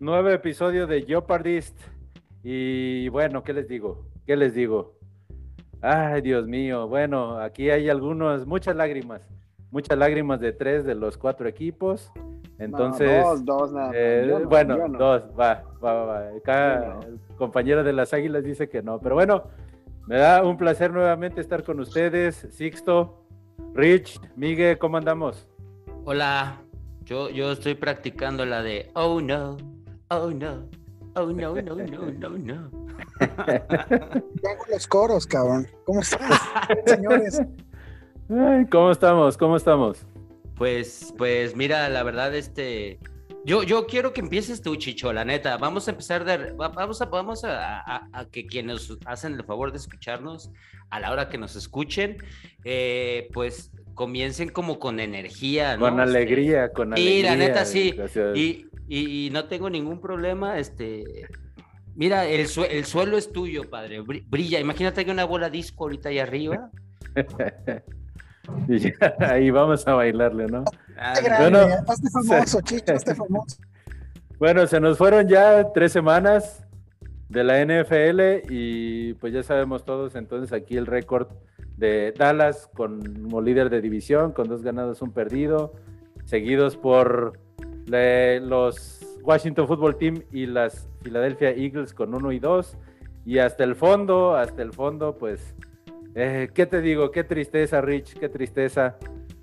nuevo episodio de Jeopardist. Y bueno, ¿qué les digo? ¿Qué les digo? Ay, Dios mío. Bueno, aquí hay algunos, muchas lágrimas. Muchas lágrimas de tres de los cuatro equipos. Entonces, dos, dos, nada. eh, bueno, dos, va, va, va. Acá el compañero de las Águilas dice que no. Pero bueno, me da un placer nuevamente estar con ustedes. Sixto, Rich, Miguel, ¿cómo andamos? Hola, yo, yo estoy practicando la de Oh no, oh no, oh no, no, no, no, no. Ya los coros, cabrón. ¿Cómo están, señores? Ay, ¿Cómo estamos? ¿Cómo estamos? Pues, pues mira, la verdad, este, yo, yo quiero que empieces tú, Chicho, la neta. Vamos a empezar de, va- vamos a, vamos a, a- a que quienes hacen el favor de escucharnos a la hora que nos escuchen, eh, pues comiencen como con energía, ¿no? Con Este, alegría, con Sí, alegría. la neta, sí. Gracias. Y, y- y no tengo ningún problema, este. Mira, el, sue- el suelo es tuyo, padre. bri- Brilla. Imagínate que una bola disco ahorita ahí arriba. Y ya, ahí vamos a bailarle, ¿no? Grande, Bueno, hazte famoso, Chicho, hazte famoso. Bueno, se nos fueron ya tres semanas de la NFL y pues ya sabemos todos entonces aquí el récord de Dallas como líder de división con dos ganados, un perdido, seguidos por los Washington Football Team y las Philadelphia Eagles con uno y dos y hasta el fondo, hasta el fondo, pues, eh, ¿qué te digo? Qué tristeza, Rich, qué tristeza.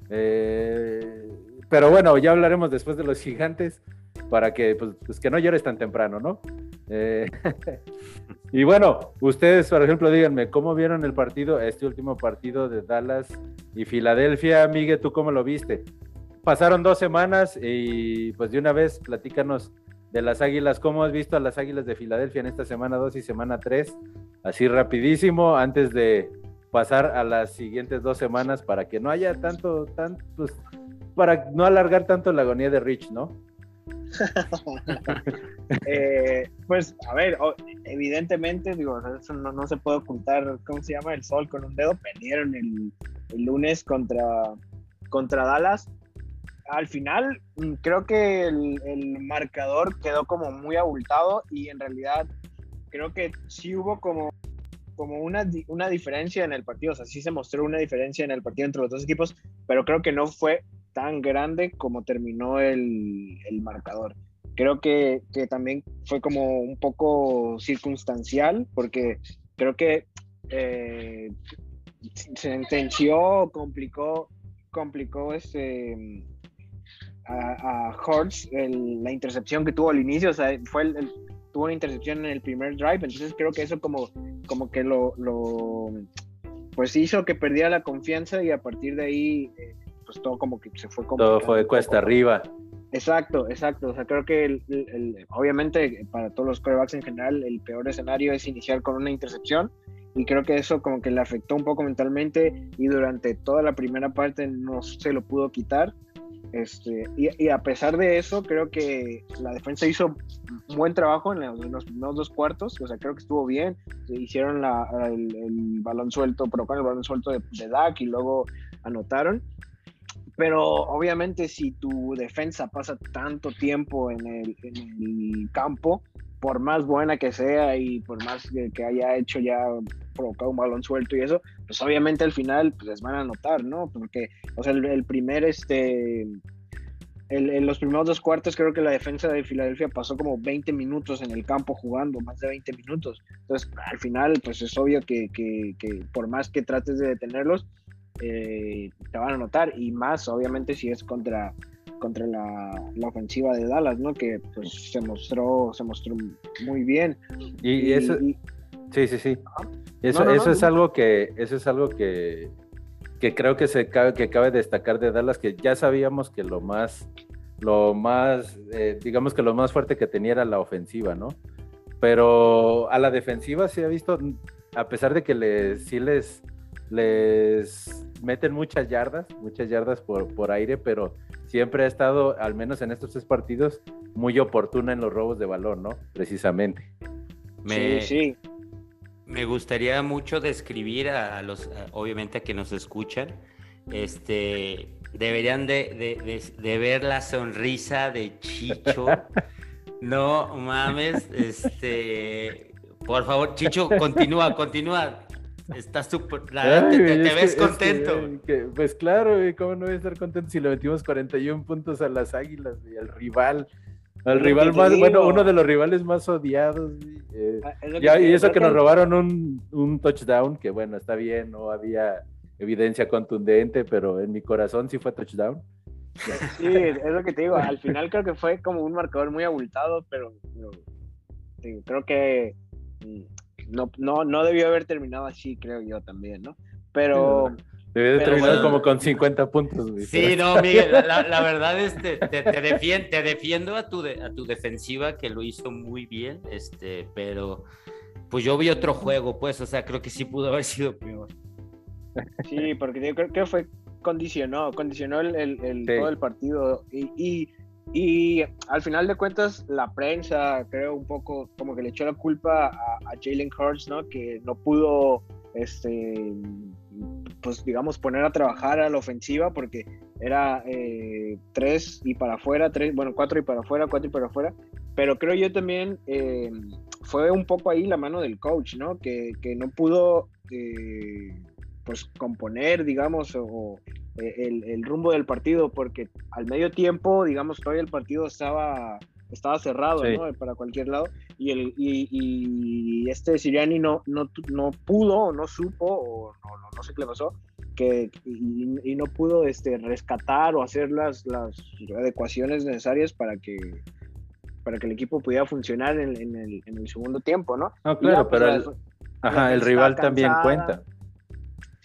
Eh, pero bueno, ya hablaremos después de los gigantes para que, pues, pues, que no llores tan temprano, ¿no? Eh, y bueno, ustedes, por ejemplo, díganme, ¿cómo vieron el partido, este último partido de Dallas y Filadelfia? Miguel, ¿tú cómo lo viste? Pasaron dos semanas y pues de una vez platícanos de las Águilas, ¿cómo has visto a las Águilas de Filadelfia en esta semana 2 y semana 3? Así rapidísimo, antes de pasar a las siguientes dos semanas para que no haya tanto, tan, pues, para no alargar tanto la agonía de Rich, ¿no? Eh, pues, a ver, evidentemente, digo, eso no, no se puede ocultar, ¿cómo se llama? El sol con un dedo. Perdieron el, el lunes contra, contra Dallas. Al final, mm, creo que el, marcador quedó como muy abultado y en realidad creo que sí hubo como, como una, una diferencia en el partido. O sea, sí se mostró una diferencia en el partido entre los dos equipos, pero creo que no fue tan grande como terminó el, el marcador creo que, que también fue como un poco circunstancial, porque creo que eh, sentenció, complicó, complicó este, a, a Hurts el- la intercepción que tuvo al inicio, o sea, fue el, el- tuvo una intercepción en el primer drive, entonces creo que eso como, como que lo, lo pues hizo que perdiera la confianza y a partir de ahí eh, pues todo como que se fue Todo complicando fue un cuesta arriba. Exacto, exacto. O sea, creo que el- el- obviamente para todos los quarterbacks en general, el peor escenario es iniciar con una intercepción. Y creo que eso como que le afectó un poco mentalmente y durante toda la primera parte no se lo pudo quitar. Este, y, y a pesar de eso, creo que la defensa hizo un buen trabajo en los, en los primeros dos cuartos. O sea, creo que estuvo bien. Hicieron la- el, el balón suelto, provocaron el balón suelto de, de Dak y luego anotaron pero obviamente si tu defensa pasa tanto tiempo en el, en el campo, por más buena que sea y por más que, haya hecho ya provocado un balón suelto y eso, pues obviamente al final pues, les van a notar, ¿no? Porque, o sea, el, primer, este, en los primeros dos cuartos creo que la defensa de Filadelfia pasó como 20 minutos en el campo jugando, más de 20 minutos. Entonces, al final, pues es obvio que, que- que por más que trates de detenerlos, eh, te van a notar y más obviamente si es contra contra la, la ofensiva de Dallas, ¿no? Que pues se mostró se mostró muy bien. Y, y eso, y- sí, sí, sí. Eso, No, no, eso no, es algo que, eso es algo que, que creo que se cabe, que cabe destacar de Dallas, que ya sabíamos que lo más, lo más, eh, digamos que lo más fuerte que tenía era la ofensiva, ¿no? Pero a la defensiva se ha visto, a pesar de que les, sí les, les meten muchas yardas, muchas yardas por, por aire, pero siempre ha estado, al menos en estos tres partidos, muy oportuna en los robos de balón, ¿no? Precisamente. Me, Sí, sí. me gustaría mucho describir a, a los, a- obviamente a que nos escuchan, este, deberían de, de- de- de ver la sonrisa de Chicho No mames, este. Por favor, Chicho, continúa, continúa. Estás súper. Te, te, ves contento. pues claro, ¿cómo no voy a estar contento si le metimos 41 puntos a las águilas y al rival? Al rival más, bueno, uno de los rivales más odiados. Eh, ah, y eso que nos robaron un, un, touchdown, que bueno, está bien, no había evidencia contundente, pero en mi corazón sí fue touchdown. Sí, es lo que te digo, al final creo que fue como un marcador muy abultado, pero, creo que mm, no, no, no debió haber terminado así, creo yo también, ¿no? Pero... Debe de terminar como con 50 puntos. Sí, no, Miguel, la, verdad es que te, te, defiendo a tu, a tu defensiva que lo hizo muy bien, este, pero pues yo vi otro juego, pues, o sea, creo que sí pudo haber sido peor. Sí, porque yo creo que fue condicionó, condicionó el, el, todo el partido y, y, al final de cuentas la prensa creo un poco como que le echó la culpa a, Jalen Hurts, ¿no? Que no pudo, este, pues digamos, poner a trabajar a la ofensiva porque era eh, tres y para afuera, tres, bueno, cuatro y para afuera, cuatro y para afuera. Pero creo yo también eh, fue un poco ahí la mano del coach, ¿no? Que, que no pudo, eh, pues, componer, digamos, o, el, el, rumbo del partido, porque al medio tiempo, digamos, todavía el partido estaba estaba cerrado ¿no? para cualquier lado y, el, y, este Siriani no, no, no pudo no supo o no, no, sé qué le pasó que, y, no pudo este, rescatar o hacer las, las adecuaciones necesarias para que para que el equipo pudiera funcionar en, en, el, en el, segundo tiempo, ¿no? No, claro, pues, pero el, ajá, el rival también cuenta.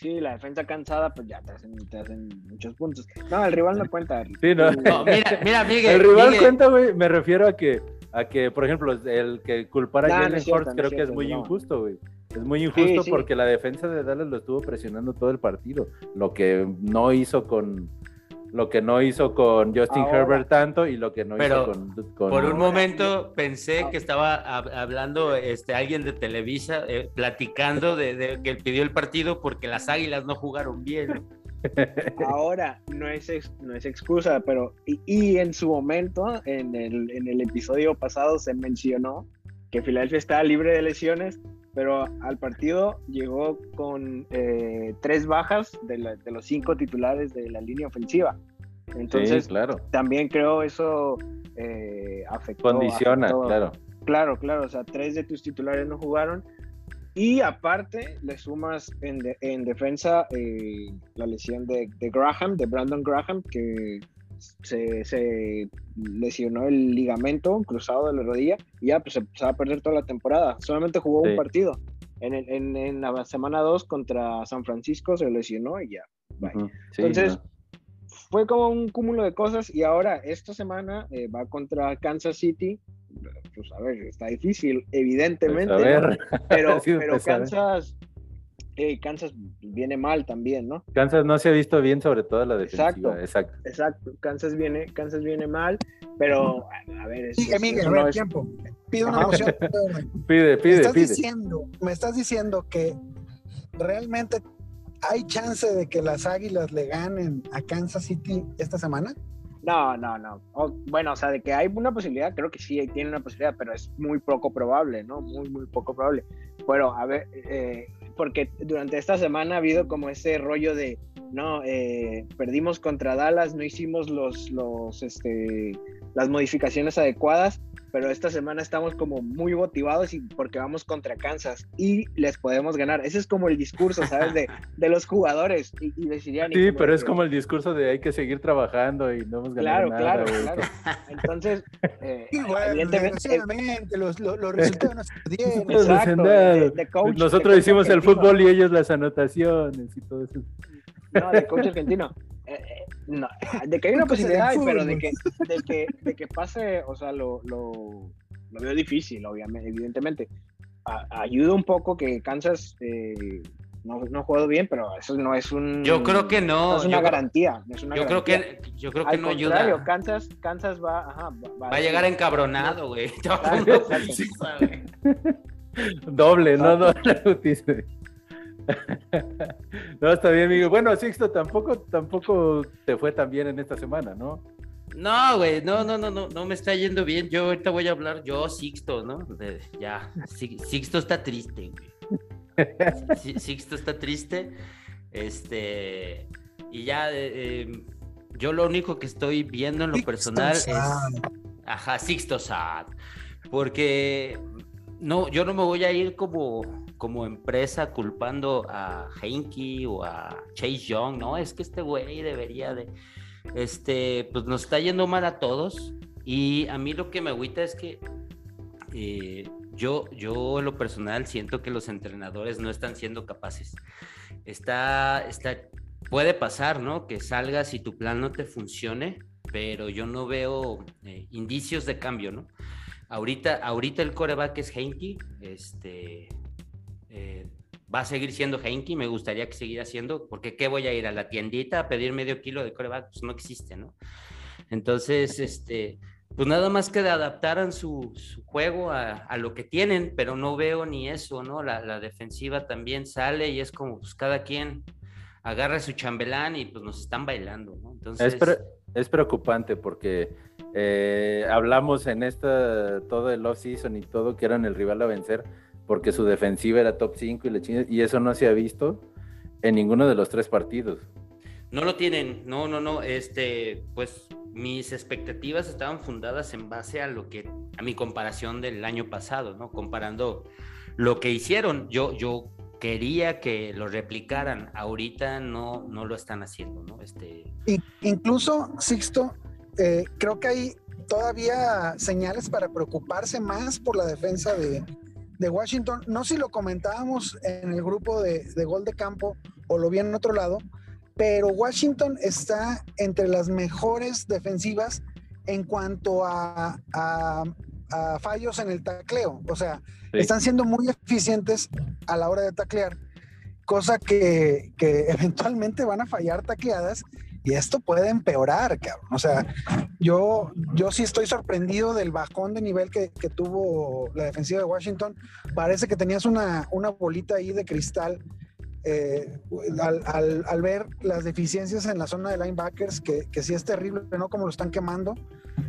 Sí, la defensa cansada, pues ya te hacen, te hacen muchos puntos. No, el rival no cuenta. Sí, no. mira, mira, Miguel. El rival cuenta, güey. Me refiero a que, a que, por ejemplo, el que culpara a Jalen Hurts creo que es muy injusto, güey. Es muy injusto porque la defensa de Dallas lo estuvo presionando todo el partido. Lo que no hizo con, lo que no hizo con Justin Herbert tanto y lo que no hizo con, Por un momento pensé que estaba hablando este, alguien de Televisa, eh, platicando de, que pidió el partido porque las águilas no jugaron bien. Ahora, no es, no es excusa, pero y, en su momento, en el, en el episodio pasado, se mencionó que Filadelfia estaba libre de lesiones pero al partido llegó con eh, tres bajas de, los cinco titulares de la línea ofensiva. Entonces, claro. también creo eso eh, afectó. Condiciona, claro. Claro, claro, o sea, tres de tus titulares no jugaron. Y aparte, le sumas en, en defensa eh, la lesión de, de, Graham, de Brandon Graham, que se, lesionó el ligamento cruzado de la rodilla y ya pues se, va a perder toda la temporada. Solamente jugó un partido. En, en, la semana 2 contra San Francisco se lesionó y ya. Entonces, fue como un cúmulo de cosas y ahora esta semana eh, va contra Kansas City. Pues a ver, está difícil, evidentemente, pues, pero, pero Kansas, Kansas viene mal también, ¿no? Kansas no se ha visto bien, sobre todo la defensiva. Exacto, exacto. Kansas viene, Kansas viene mal, pero a ver. Sigue, Miguel, a ver, tiempo. Pide una emoción. pide, pide, me estás pide. Diciendo, me estás diciendo que realmente hay chance de que las Águilas le ganen a Kansas City esta semana. No, no, no. bueno, o sea, de que hay una posibilidad, creo que sí, tiene una posibilidad, pero es muy poco probable, ¿no? Muy, muy poco probable. Bueno, a ver, eh, porque durante esta semana ha habido como ese rollo de, no, eh, perdimos contra Dallas, no hicimos los, los, este, las modificaciones adecuadas, pero esta semana estamos como muy motivados y porque vamos contra Kansas y les podemos ganar. Ese es como el discurso, ¿sabes? De, de los jugadores y, y Sí, pero es como el discurso de hay que seguir trabajando y no hemos ganado claro, nada. Claro, claro, Entonces, eh, evidentemente, los, los, los, resultados no se Exacto, de, de coach, Nosotros hicimos el fútbol y ellos las anotaciones y todo eso. No, de coach argentino. Eh, eh, no, de que hay una posibilidad, pero de que, de que, de que pase, o sea, lo, lo, lo veo difícil, obviamente, evidentemente. ayuda un poco que Kansas eh, no, no ha jugado bien, pero eso no es un. Yo creo que no. es una garantía. es una yo, Creo que, yo creo que Al no ayuda. Kansas, Kansas va, ajá, va, va, a llegar encabronado, güey. Doble, no, no, no, está bien, amigo. Bueno, Sixto, tampoco, tampoco te fue tan bien en esta semana, ¿no? No, güey, no, no, no, no, no me está yendo bien. Yo ahorita voy a hablar, yo, Sixto, ¿no? ya, Sixto está triste, güey. Sixto está triste. Este, y ya, eh, em, yo lo único que estoy viendo en lo personal es. Ajá, Sixto Sad. Porque no, yo no me voy a ir como, como empresa culpando a Heinke o a Chase Young, ¿no? Es que este güey debería de. Este, pues nos está yendo mal a todos. Y a mí lo que me agüita es que eh, yo, yo lo personal siento que los entrenadores no están siendo capaces. Está, está, puede pasar, ¿no? Que salgas y tu plan no te funcione, pero yo no veo eh, indicios de cambio, ¿no? Ahorita, ahorita el coreback es Heinke, este, eh, va a seguir siendo Heinke, me gustaría que siguiera siendo, porque ¿qué voy a ir a la tiendita a pedir medio kilo de coreback? Pues no existe, ¿no? Entonces, este, pues nada más que de adaptaran su, juego a, lo que tienen, pero no veo ni eso, ¿no? La, la defensiva también sale y es como, pues cada quien agarra su chambelán y pues nos están bailando, ¿no? Entonces... Es, preocupante porque eh, hablamos en esta, todo el off-season y todo que eran el rival a vencer porque su defensiva era top 5 y, y eso no se ha visto en ninguno de los tres partidos. No lo tienen, no, no, no, este, pues mis expectativas estaban fundadas en base a lo que, a mi comparación del año pasado, ¿no? Comparando lo que hicieron, yo, yo quería que lo replicaran, ahorita no, no lo están haciendo, ¿no? Este... incluso, Sixto, eh, creo que hay todavía señales para preocuparse más por la defensa de, Washington. No sé si lo comentábamos en el grupo de, gol de campo o lo vi en otro lado, pero Washington está entre las mejores defensivas en cuanto a, fallos en el tacleo. O sea, están siendo muy eficientes a la hora de taclear, cosa que, eventualmente van a fallar tacleadas y esto puede empeorar, cabrón. O sea, yo, yo sí estoy sorprendido del bajón de nivel que, tuvo la defensiva de Washington. Parece que tenías una, una bolita ahí de cristal eh, al, ver las deficiencias en la zona de linebackers, que, que sí es terrible, ¿no? Como lo están quemando.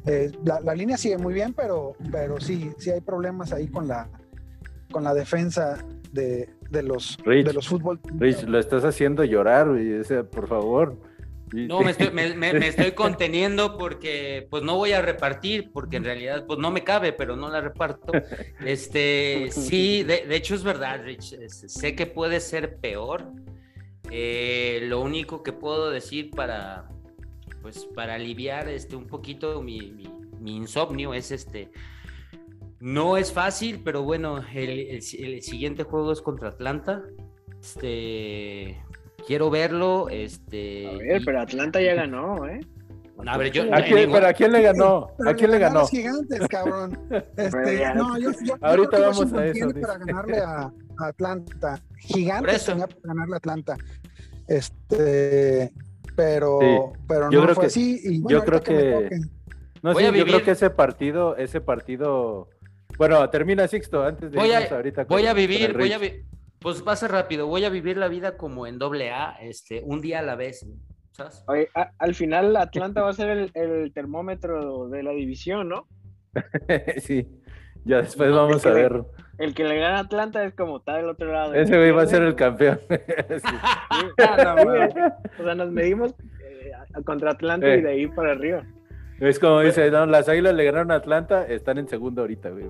Eh, la, línea sigue muy bien, pero, pero sí, sí hay problemas ahí con la, con la defensa de, los, de los fútbol. Rich, lo estás haciendo llorar, por favor. No, me estoy, conteniendo porque pues no voy a repartir, porque en realidad pues no me cabe, pero no la reparto. Este, sí, de, hecho es verdad, Rich, sé que puede ser peor. Eh, lo único que puedo decir para, pues para aliviar este, un poquito mi, insomnio es este, no es fácil, pero bueno, el, siguiente juego es contra Atlanta. Este, quiero verlo. Este, a ver, pero Atlanta ya ganó, ¿eh? A ver, yo, ¿A quién, ¿Pero a quién le ganó? ¿A quién le ganó? Los gigantes, cabrón. Este, no, yo, yo, Ahorita vamos a eso. Para ganarle a, Atlanta. Gigantes tenía para ganarle a Atlanta. Este, pero, pero no fue así. Y yo creo que. no, sí, yo creo que ese partido, ese partido. Bueno, termina Sixto antes de voy a, ahorita. Voy a vivir, voy a vivir pues va a ser rápido, voy a vivir la vida como en doble A, este, un día a la vez, ¿sabes? Oye, al final Atlanta va a ser el, termómetro de la división, ¿no? sí, ya después vamos a ver. el que le gana a Atlanta es como está del otro lado. Ese güey va a ser el campeón. Ah, o sea, nos medimos eh, contra Atlanta y de ahí para arriba. Es como dice, las águilas le ganaron a Atlanta, están en segundo ahorita, güey.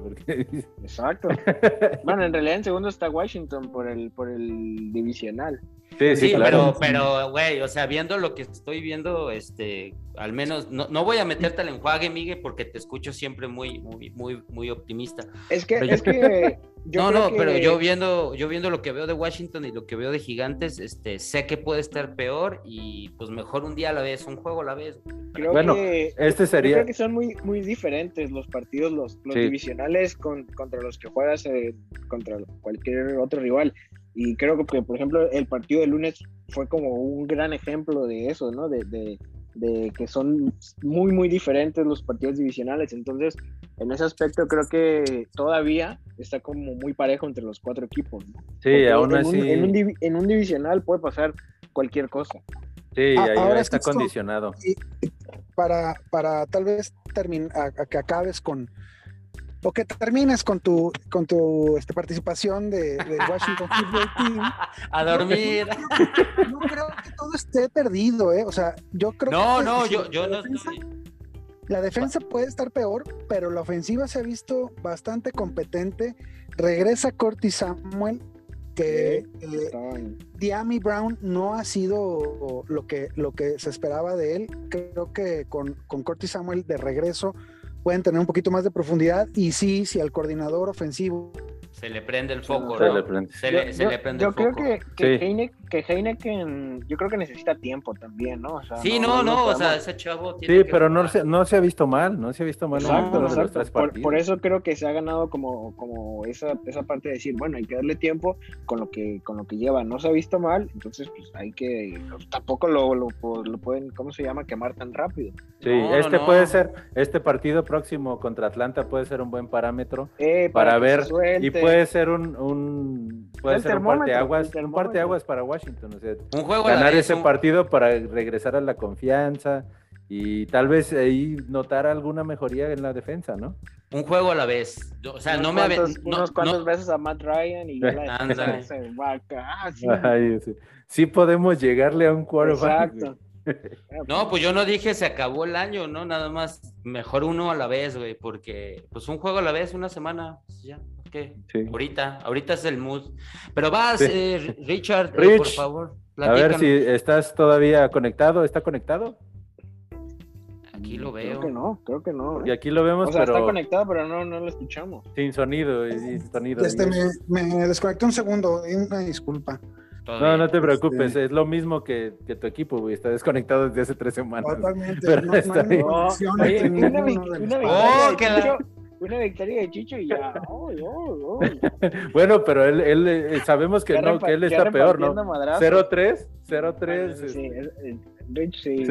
Exacto. bueno, en realidad en segundo está Washington por el, por el divisional. Sí, sí, pero, pero, güey, o sea, viendo lo que estoy viendo, este, al menos, no, no voy a meterte al enjuague, Miguel, porque te escucho siempre muy, muy, muy, muy optimista. Es que, es que no, no, pero yo viendo, yo viendo lo que veo de Washington y lo que veo de Gigantes, este, sé que puede estar peor y pues mejor un día a la vez, un juego a la vez. bueno, este sería. creo que son muy, muy diferentes los partidos, los, los divisionales contra los que juegas eh, contra cualquier otro rival. Y creo que, por ejemplo, el partido de lunes fue como un gran ejemplo de eso, ¿no? De, de, de que son muy, muy diferentes los partidos divisionales. Entonces, en ese aspecto creo que todavía está como muy parejo entre los cuatro equipos. Sí, aún así. en, un, en, un, divisional puede pasar cualquier cosa. Sí, ahí está condicionado. para, para tal vez terminar, a, que acabes con, o que termines con tu, con tu este, participación de, Washington Football Team. A dormir. No, creo que todo esté perdido, ¿eh? O sea, yo creo no, que. No, no, yo, yo no La defensa puede estar peor, pero la ofensiva se ha visto bastante competente. Regresa Corty Samuel, que eh, Diami Brown no ha sido lo que, lo que se esperaba de él. Creo que con, con Cortis Samuel de regreso pueden tener un poquito más de profundidad y sí, si al coordinador ofensivo se le prende el foco, se Le prende. Se, le, se le prende yo creo que, que, que, Heineken, yo creo que necesita tiempo también, ¿no? O sea, sí, no, no, o sea, ese chavo tiene Sí, pero no se, no se ha visto mal, no se ha visto mal exacto, en exacto. Los por, por, eso creo que se ha ganado como, como esa, esa parte de decir, bueno, hay que darle tiempo con lo que, con lo que lleva. No se ha visto mal, entonces pues hay que, tampoco lo, lo, lo pueden, ¿cómo se llama? Quemar tan rápido. Sí, este puede ser, este partido próximo contra Atlanta puede ser un buen parámetro eh, para, ver y puede ser un un puede ser un parteaguas, un parteaguas para Washington, o sea, un juego ganar ese partido para regresar a la confianza y tal vez ahí notar alguna mejoría en la defensa, ¿no? Un juego a la vez. O sea, no me no, unos cuantos veces a Matt Ryan y ya la defensa se va acá. Sí. sí. podemos llegarle a un quarterback. Exacto. No, pues yo no dije se acabó el año, ¿no? Nada más mejor uno a la vez, güey, porque pues un juego a la vez, una semana, pues ya. Ahorita, ahorita es el mood. Pero vas, eh, Richard, eh, por favor. A ver si estás todavía conectado. ¿Está conectado? Aquí lo veo. Creo que no, creo que no. ¿eh? Y aquí lo vemos, o sea, está conectado, pero no, no lo escuchamos. Sin sonido y, sonido. Este, me, me desconecté un segundo, una disculpa. No, no te preocupes, este es lo mismo que, que, tu equipo, güey. Está desconectado desde hace tres semanas. Totalmente. Pero no, está no, oh, que la una victoria de Chicho y ya. bueno, pero él, él eh, sabemos que no, que él está peor, ¿no? 0-3, 0-3. Sí, Rich sí,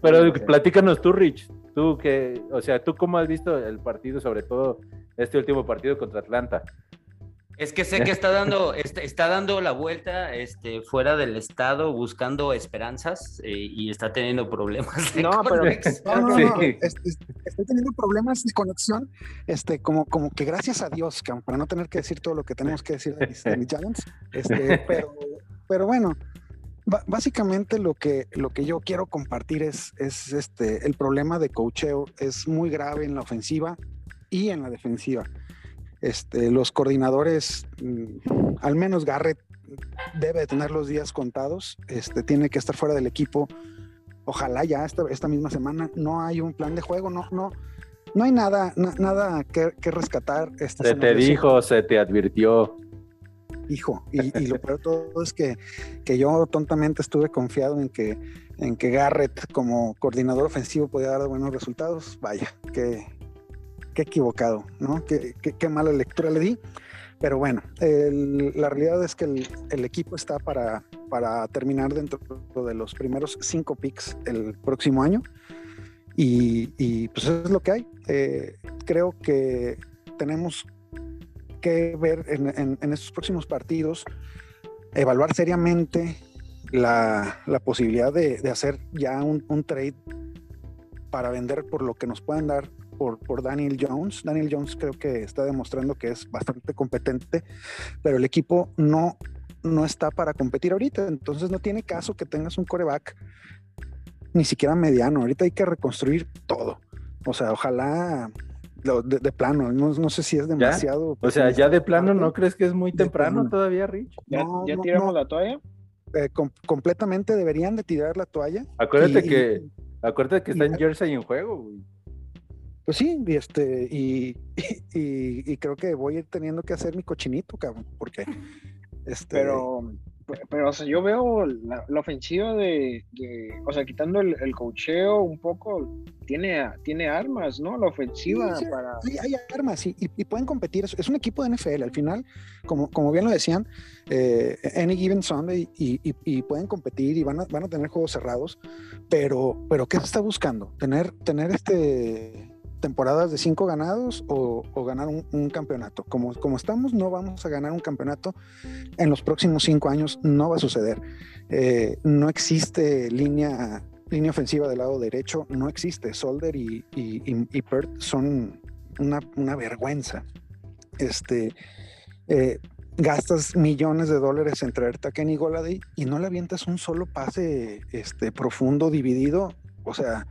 Pero platícanos tú, Rich, tú que, o sea, tú cómo has visto el partido, sobre todo este último partido contra Atlanta. Es que sé que está dando, está, dando la vuelta este, fuera del estado buscando esperanzas eh, y está teniendo problemas de no, pero, no, no, estoy teniendo problemas de conexión, este, como, como que gracias a Dios, para no tener que decir todo lo que tenemos que decir de mis, Giants, este, pero, pero bueno, básicamente lo que, lo que yo quiero compartir es, es este, el problema de cocheo es muy grave en la ofensiva y en la defensiva. Este, los coordinadores, mm, al menos Garrett debe tener los días contados, este, tiene que estar fuera del equipo. Ojalá ya esta, esta misma semana no hay un plan de juego, no, no, no hay nada, nada que, rescatar. Este, se te dijo, se te advirtió. Hijo, y, lo peor de todo es que, que, yo tontamente estuve confiado en que, en que Garrett como coordinador ofensivo podía dar buenos resultados. Vaya, que, qué equivocado, ¿no? Qué, mala lectura le di. Pero bueno, la realidad es que el, equipo está para, para, terminar dentro de los primeros cinco picks el próximo año. Y, pues eso es lo que hay. Eh, creo que tenemos que ver en, estos próximos partidos, evaluar seriamente la, la posibilidad de, hacer ya un, un trade para vender por lo que nos puedan dar por, Daniel Jones. Daniel Jones creo que está demostrando que es bastante competente, pero el equipo no, no está para competir ahorita. Entonces no tiene caso que tengas un coreback ni siquiera mediano. Ahorita hay que reconstruir todo. O sea, ojalá de, plano, no, sé si es demasiado. O sea, ya de plano, ¿no crees que es muy temprano todavía, Rich? ¿Ya, tiramos la toalla? Eh, completamente deberían de tirar la toalla. Acuérdate que, acuérdate que está en Jersey en juego, güey. Pues sí, y este, y, y, creo que voy a ir teniendo que hacer mi cochinito, cabrón, porque este. Pero, pero o sea, yo veo la, ofensiva de, o sea, quitando el, el cocheo un poco, tiene, tiene armas, ¿no? La ofensiva para. hay armas y, y, pueden competir. Es, un equipo de NFL. Al final, como, como bien lo decían, eh, any given Sunday y, y, pueden competir y van a, van a tener juegos cerrados, pero, pero ¿qué se está buscando? Tener, tener este temporadas de cinco ganados o, ganar un, campeonato. Como, como estamos, no vamos a ganar un campeonato en los próximos cinco años, no va a suceder. Eh, no existe línea línea ofensiva del lado derecho no existe. Solder y, y, y, Pert son una, una, vergüenza. Este, eh, gastas millones de dólares en traerte a Kenny Golady y no le avientas un solo pase este, profundo, dividido. O sea,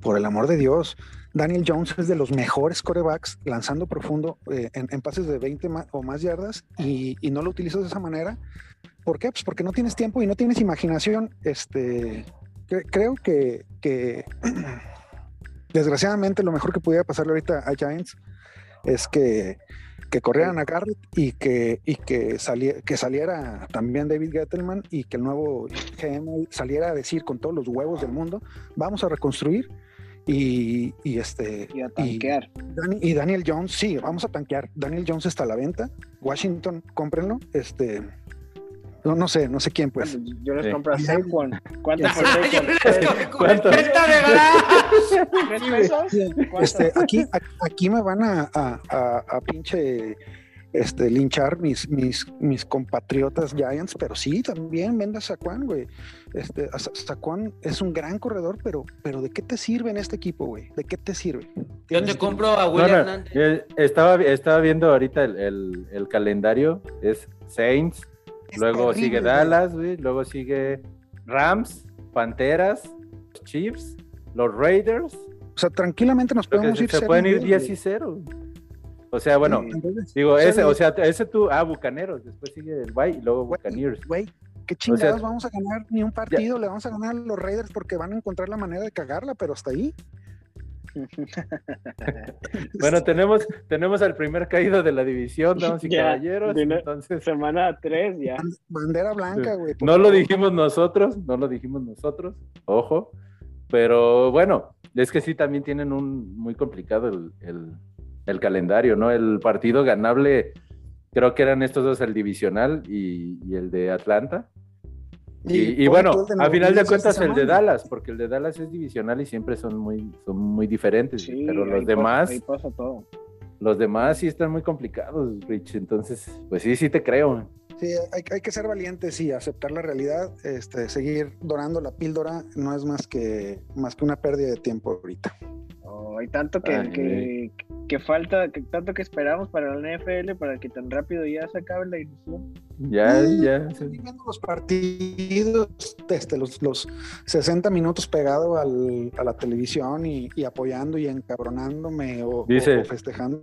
por el amor de Dios, Daniel Jones es de los mejores corebacks lanzando profundo eh, en, pases de 20 o más yardas y, no lo utilizas de esa manera. ¿Por qué? Pues porque no tienes tiempo y no tienes imaginación. Este, creo que, desgraciadamente lo mejor que pudiera pasarle ahorita a Giants es que que corrieran a Garrett y que, y que, saliera, que saliera también David Gettleman y que el nuevo GM saliera a decir con todos los huevos del mundo, vamos a reconstruir y, y este y a tanquear. Y, Daniel Jones, sí, vamos a tanquear. Daniel Jones está a la venta. Washington, cómprenlo. Este, no, no sé, no sé quién, pues. Yo les compro a Saquon. ¿Cuánto por ¿Cuánto? Este, aquí, aquí me van a, a, a, pinche este, linchar mis, mis, mis compatriotas Giants, pero sí, también venda Saquon, güey. Este, Saquon es un gran corredor, pero, pero ¿de qué te sirve en este equipo, güey? ¿De qué te sirve? Yo te compro a William eh, estaba, estaba viendo ahorita el, el, el calendario, es Saints, luego sigue Dallas, luego sigue Rams, Panteras, Chiefs, los Raiders. O sea, tranquilamente nos podemos ir. Se pueden ir 10 y 0. O sea, bueno, digo, ese, o sea, ese tú, ah, Bucaneros, después sigue el Bay y luego Buccaneers. Güey, qué chingados vamos a ganar ni un partido, le vamos a ganar a los Raiders porque van a encontrar la manera de cagarla, pero hasta ahí. bueno, tenemos, tenemos al primer caído de la división, damas y caballeros. entonces, semana 3 ya. Bandera blanca, güey. No lo dijimos nosotros, no lo dijimos nosotros, ojo. Pero bueno, es que sí también tienen un muy complicado el, calendario, ¿no? El partido ganable, creo que eran estos dos, el divisional y, y el de Atlanta. Y, bueno, a final de cuentas el de Dallas, porque el de Dallas es divisional y siempre son muy, son muy diferentes, pero los demás... Los demás sí están muy complicados, Rich, entonces, pues sí, sí te creo. Sí, hay, hay, que ser valientes y aceptar la realidad, este, seguir dorando la píldora no es más que, más que una pérdida de tiempo ahorita hay tanto que, que, falta, que, tanto que esperamos para la NFL para que tan rápido ya se acabe la ilusión. Ya, ya. viendo los partidos, este, los, los 60 minutos pegado al, a la televisión y, apoyando y encabronándome o, festejando.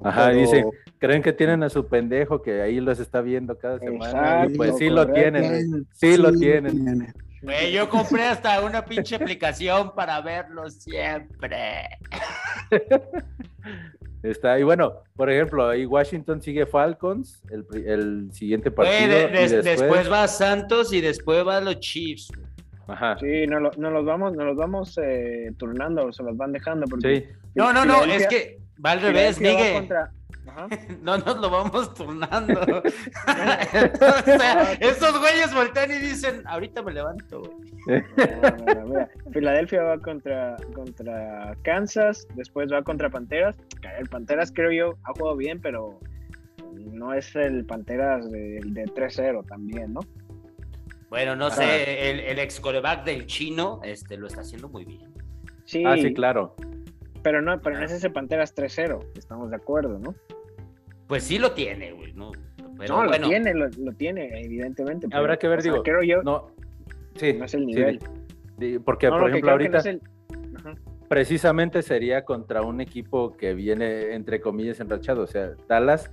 Ajá, dice, creen que tienen a su pendejo que ahí los está viendo cada semana. y pues sí lo tienen, sí, lo tienen yo compré hasta una pinche aplicación para verlo siempre. Está, y bueno, por ejemplo, ahí Washington sigue Falcons, el, siguiente partido. después... va Santos y después va los Chiefs. Ajá. Sí, no, los vamos, no los vamos eh, turnando, se los van dejando. Porque No, no, no, es que va al revés, Miguel. No nos lo vamos turnando. o estos güeyes voltean y dicen, ahorita me levanto, güey. Filadelfia va contra, contra Kansas, después va contra Panteras. El Panteras creo yo ha jugado bien, pero no es el Panteras de, 3-0 también, ¿no? Bueno, no sé, el, el ex coreback del chino este, lo está haciendo muy bien. Sí. Ah, sí, claro. Pero no, pero no es ese Panteras 3-0, estamos de acuerdo, ¿no? Pues sí lo tiene, güey, ¿no? no, lo tiene, lo, tiene, evidentemente. Habrá que ver, digo. Creo yo. No, sí, no es el nivel. porque, por ejemplo, ahorita. Precisamente sería contra un equipo que viene, entre comillas, enrachado. O sea, Dallas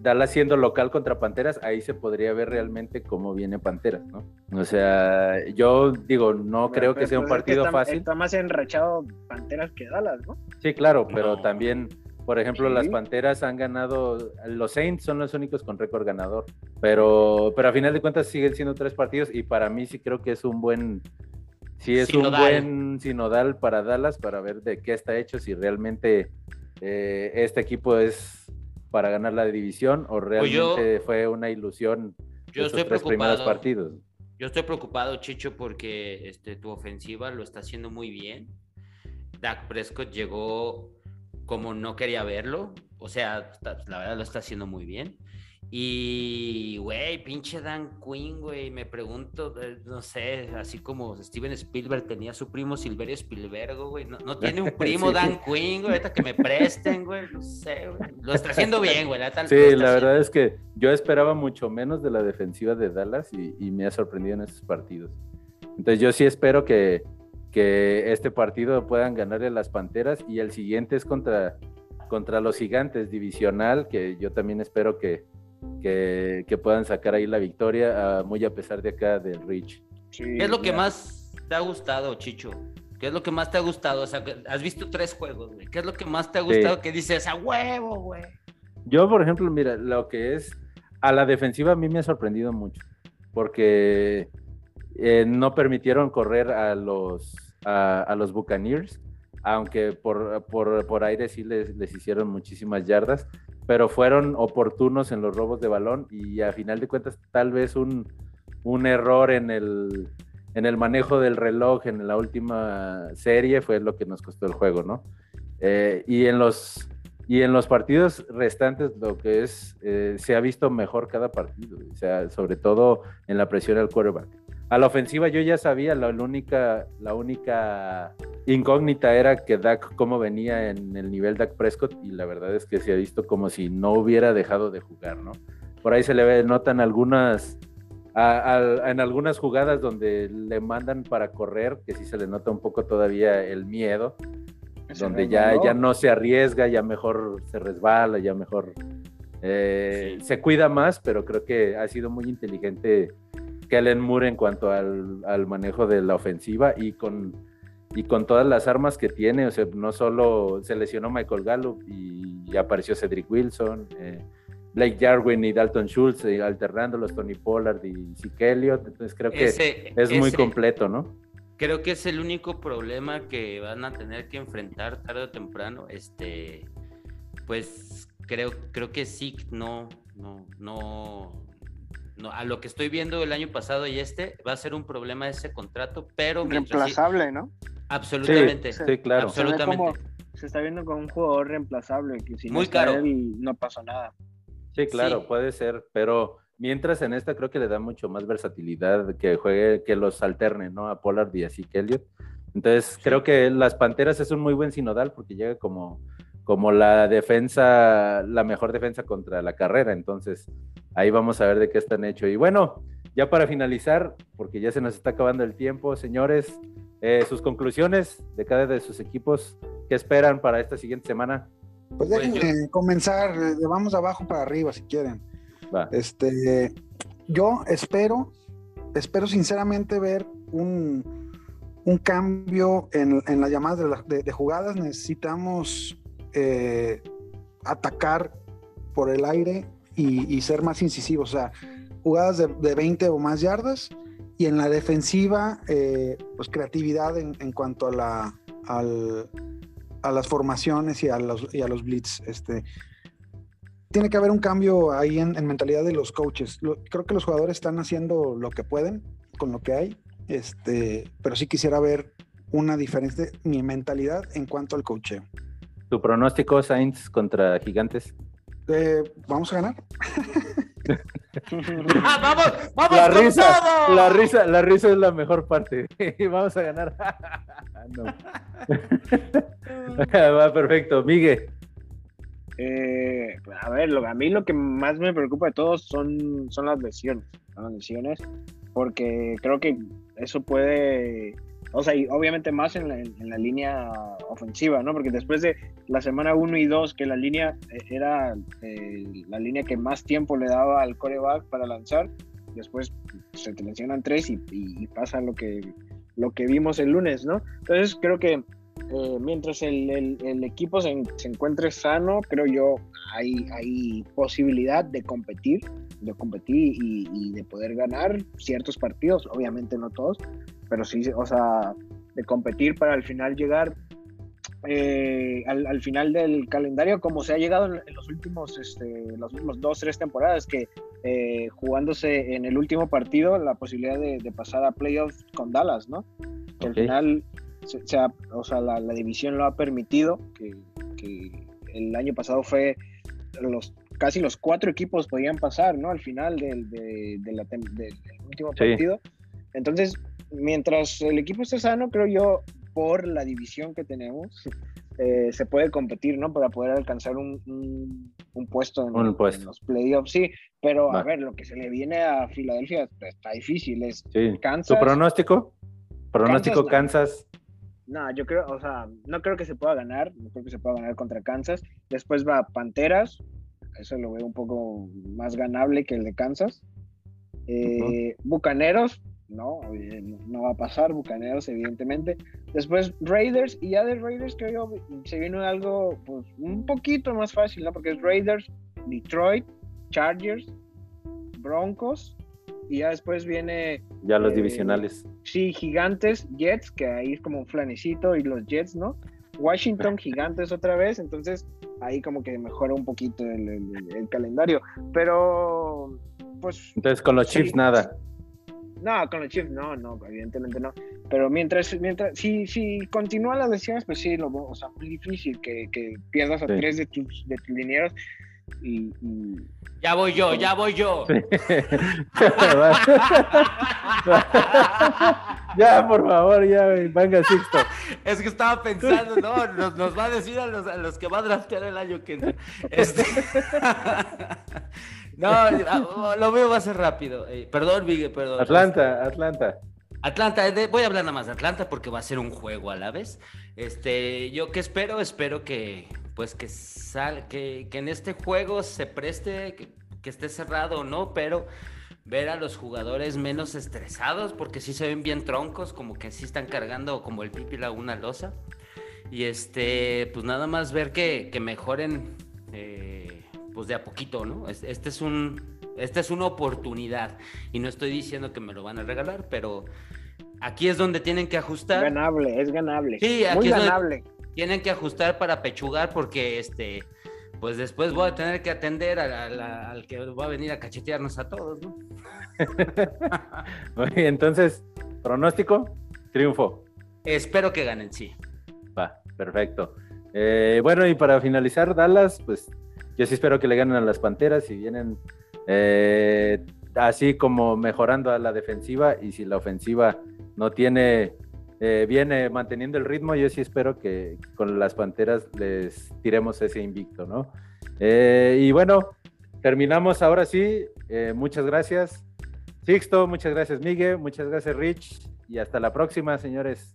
Dallas siendo local contra Panteras, ahí se podría ver realmente cómo viene Panteras, ¿no? O sea, yo digo, no creo que sea un partido fácil. Está más enrachado Panteras que Dallas, ¿no? Sí, claro, pero también, por ejemplo, las Panteras han ganado, los Saints son los únicos con récord ganador, pero, pero a final de cuentas siguen siendo tres partidos y para mí sí creo que es un buen, sí es un buen sinodal para Dallas para ver de qué está hecho, si realmente eh, este equipo es para ganar la división o pues realmente fue una ilusión yo estoy preocupado, partidos? Yo estoy preocupado, Chicho, porque este, tu ofensiva lo está haciendo muy bien. Dak Prescott llegó como no quería verlo, o sea, la verdad lo está haciendo muy bien. Y, güey, pinche Dan Quinn, güey, me pregunto, eh, no sé, así como Steven Spielberg tenía su primo Silverio Spielberg, güey, no, no tiene un primo Dan Quinn, güey, ahorita que me presten, güey, no sé, güey. Lo está haciendo bien, güey. La sí, la verdad es que yo esperaba mucho menos de la defensiva de Dallas y, y me ha sorprendido en estos partidos. Entonces yo sí espero que, que este partido puedan ganarle las Panteras y el siguiente es contra, contra los Gigantes divisional, que yo también espero que que, puedan sacar ahí la victoria, muy a pesar de acá del Rich. ¿Qué es lo que más te ha gustado, Chicho? ¿Qué es lo que más te ha gustado? O sea, has visto tres juegos, güey. ¿Qué es lo que más te ha gustado que dices a huevo, güey? Yo, por ejemplo, mira, lo que es a la defensiva a mí me ha sorprendido mucho, porque eh, no permitieron correr a los, a, los Buccaneers, aunque por, por, por aire sí les, les, hicieron muchísimas yardas, pero fueron oportunos en los robos de balón y a final de cuentas tal vez un, error en el, en el manejo del reloj en la última serie fue lo que nos costó el juego, ¿no? Eh, y, en los, y en los partidos restantes lo que es, eh, se ha visto mejor cada partido, o sea, sobre todo en la presión al quarterback. A la ofensiva yo ya sabía, la, única, la única incógnita era que Dak cómo venía en el nivel Dak Prescott y la verdad es que se ha visto como si no hubiera dejado de jugar, ¿no? Por ahí se le notan algunas, en algunas jugadas donde le mandan para correr, que sí se le nota un poco todavía el miedo, donde ya, ya no se arriesga, ya mejor se resbala, ya mejor eh, se cuida más, pero creo que ha sido muy inteligente Kellen Moore en cuanto al, manejo de la ofensiva y con, y con todas las armas que tiene, o sea, no solo se lesionó Michael Gallup y, apareció Cedric Wilson, eh, Blake Jarwin y Dalton Schultz eh, alternando los Tony Pollard y Zeke Elliott, entonces creo que es muy completo, ¿no? Creo que es el único problema que van a tener que enfrentar tarde o temprano, este, pues creo, creo que Zeke no, no, no, a lo que estoy viendo el año pasado y este, va a ser un problema ese contrato, pero... Reemplazable, ¿no? Absolutamente. Sí, claro. Absolutamente. Se, está viendo como un jugador reemplazable, que si Muy caro. no pasó nada. Sí, claro, puede ser, pero mientras en esta creo que le da mucho más versatilidad que juegue, que los alterne, ¿no? A Pollard y así que Elliot. Entonces, creo que las Panteras es un muy buen sinodal porque llega como como la defensa, la mejor defensa contra la carrera. Entonces, ahí vamos a ver de qué están hechos. Y bueno, ya para finalizar, porque ya se nos está acabando el tiempo, señores, eh, sus conclusiones de cada de sus equipos, ¿qué esperan para esta siguiente semana? Pues déjenme comenzar, de vamos abajo para arriba si quieren. Este, yo espero, espero sinceramente ver un, un cambio en, en las llamadas de, de, jugadas. Necesitamos eh, atacar por el aire y, ser más incisivos. O sea, jugadas de, 20 o más yardas y en la defensiva, eh, pues creatividad en, cuanto a, la, a las formaciones y a los, y a los blitz. Este, tiene que haber un cambio ahí en, mentalidad de los coaches. creo que los jugadores están haciendo lo que pueden con lo que hay, este, pero sí quisiera ver una diferencia mi mentalidad en cuanto al coacheo. ¿Tu pronóstico, Saints, contra Gigantes? Eh, ¿Vamos a ganar? ah, vamos, vamos la risa, La risa, la risa es la mejor parte. vamos a ganar. no. Va perfecto, Miguel. Eh, a ver, lo, a mí lo que más me preocupa de todos son, son las lesiones, las lesiones, porque creo que eso puede o sea, y obviamente más en la, línea ofensiva, ¿no? Porque después de la semana 1 y 2, que la línea eh, era eh, la línea que más tiempo le daba al coreback para lanzar, después se te mencionan tres y, pasa lo que, lo que vimos el lunes, ¿no? Entonces creo que eh, mientras el, el, equipo se, encuentre sano, creo yo hay, hay posibilidad de competir, de competir y de poder ganar ciertos partidos, obviamente no todos, pero sí, o sea, de competir para al final llegar eh, al, final del calendario como se ha llegado en, los últimos este, los últimos dos tres temporadas que eh, jugándose en el último partido la posibilidad de, pasar a playoffs con Dallas no que al final o sea la, división lo ha permitido que, que, el año pasado fue los casi los cuatro equipos podían pasar, ¿no? Al final del, último partido. Entonces, mientras el equipo esté sano, creo yo, por la división que tenemos, eh, se puede competir, ¿no? Para poder alcanzar un, puesto, en, los playoffs, sí. Pero a ver, lo que se le viene a Filadelfia está difícil. Es Kansas. ¿Tu pronóstico? ¿Pronóstico Kansas? No, yo creo, o sea, no creo que se pueda ganar, no creo que se pueda ganar contra Kansas. Después va Panteras, eso lo veo un poco más ganable que el de Kansas. Eh, Bucaneros, no, no va a pasar, Bucaneros, evidentemente. Después Raiders, y ya de Raiders creo yo se viene algo pues, un poquito más fácil, ¿no? Porque es Raiders, Detroit, Chargers, Broncos, y ya después viene. Ya los eh, divisionales. Sí, Gigantes, Jets, que ahí es como un flanecito, y los Jets, ¿no? Washington, Gigantes otra vez, entonces ahí como que mejora un poquito el, calendario. Pero, pues. Entonces con los Chiefs nada. No, con los Chiefs no, no, evidentemente no. Pero mientras, mientras, si, si continúan las lesiones, pues sí, lo, o sea, muy difícil que, que pierdas a tres de tus, de tus linieros y, Ya voy yo, ya voy yo. ya, por favor, ya, venga, Sixto. Es que estaba pensando, no, nos, va a decir a los, a los, que va a draftear el año que entra. Este... no, lo veo va a ser rápido. Eh, perdón, Vigue, perdón. Atlanta, Atlanta. Atlanta, voy a hablar nada más de Atlanta porque va a ser un juego a la vez. Este, yo qué espero, espero que pues que sal, que, en este juego se preste, que, esté cerrado o no, pero ver a los jugadores menos estresados, porque sí se ven bien troncos, como que sí están cargando como el pipi la una losa. Y este, pues nada más ver que, mejoren eh, pues de a poquito, ¿no? Este es un, esta es una oportunidad. Y no estoy diciendo que me lo van a regalar, pero aquí es donde tienen que ajustar. Ganable, es ganable. Sí, aquí es ganable tienen que ajustar para pechugar porque este pues después voy a tener que atender al que va a venir a cachetearnos a todos, ¿no? entonces, pronóstico, triunfo. Espero que ganen, sí. Va, perfecto. Eh, bueno, y para finalizar, Dallas, pues yo sí espero que le ganen a las Panteras y vienen eh, así como mejorando a la defensiva y si la ofensiva no tiene eh, viene manteniendo el ritmo. Yo sí espero que con las Panteras les tiremos ese invicto, ¿no? Eh, y bueno, terminamos ahora sí. Eh, muchas gracias, Sixto. Muchas gracias, Miguel. Muchas gracias, Rich. Y hasta la próxima, señores.